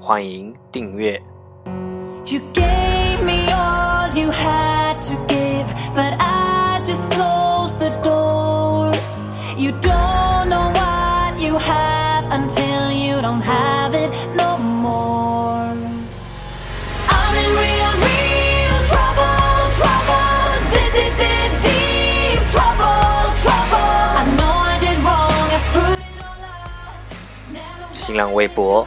欢迎订阅。 You gave me all you had to give, but I just closed the door. You don't know what you have until you don't have it no more. I'm in real, real trouble, trouble, deep, deep, deep, deep trouble, trouble. I know I did wrong, I screwed it all up. Never 新浪微博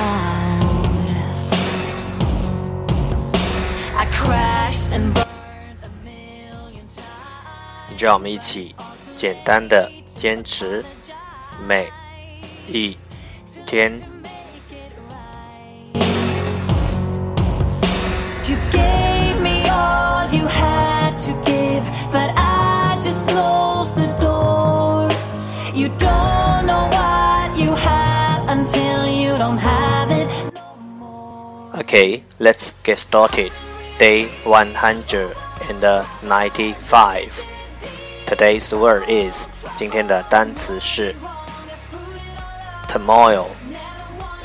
crashed and burned a million times. 让我们一起简单的坚持每一天。 You gave me all you had to give, but I just closed the door. You don't know what you have until you don't have it no more. Okay, let's get started. Day 195. Today's word is 今天的单词是 turmoil.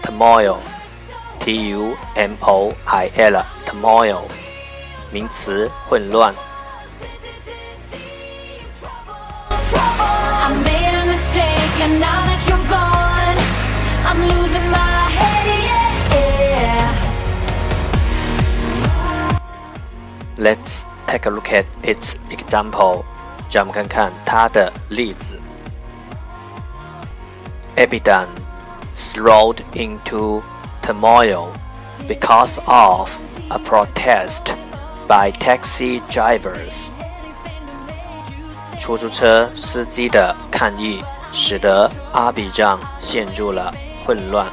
Turmoil. T U M O I L. Turmoil. 名词混乱。 Trouble. I made a mistake, and now that you're gone, I'm losing my head, Let's take a look at its example. example，让我们看看它的例子。Abidjan thrown into turmoil because of a protest by taxi drivers. 出租车司机的抗议使得阿比让陷入了混乱。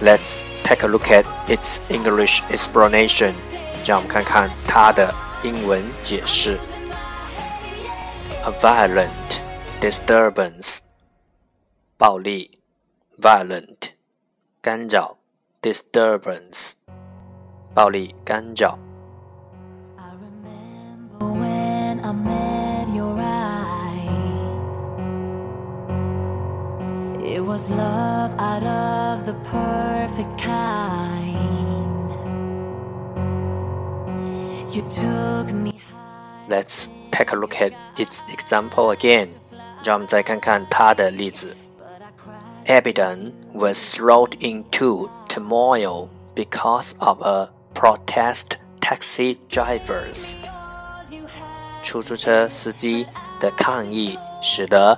Let's take a look at its English explanation. 让我们看看它的英文解释。A violent disturbance，暴力，violent，干扰，disturbance，暴力干扰。 I remember when I met was love out of the perfect kind. You took me. Let's take a look at its example again. 让我们再看看它的例子。Abidjan was thrown into turmoil because of a protest taxi drivers. 出租车司机的抗议使得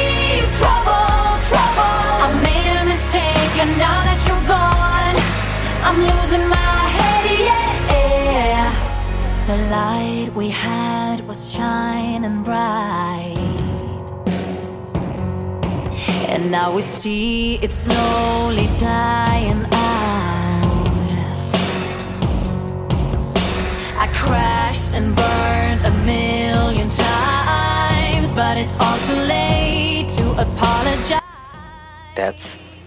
And now that you're gone, I'm losing my head, yeah. The light we had was shining bright. And now we see it slowly dying out. I crashed and burned a million times, but it's all too late to apologize. That's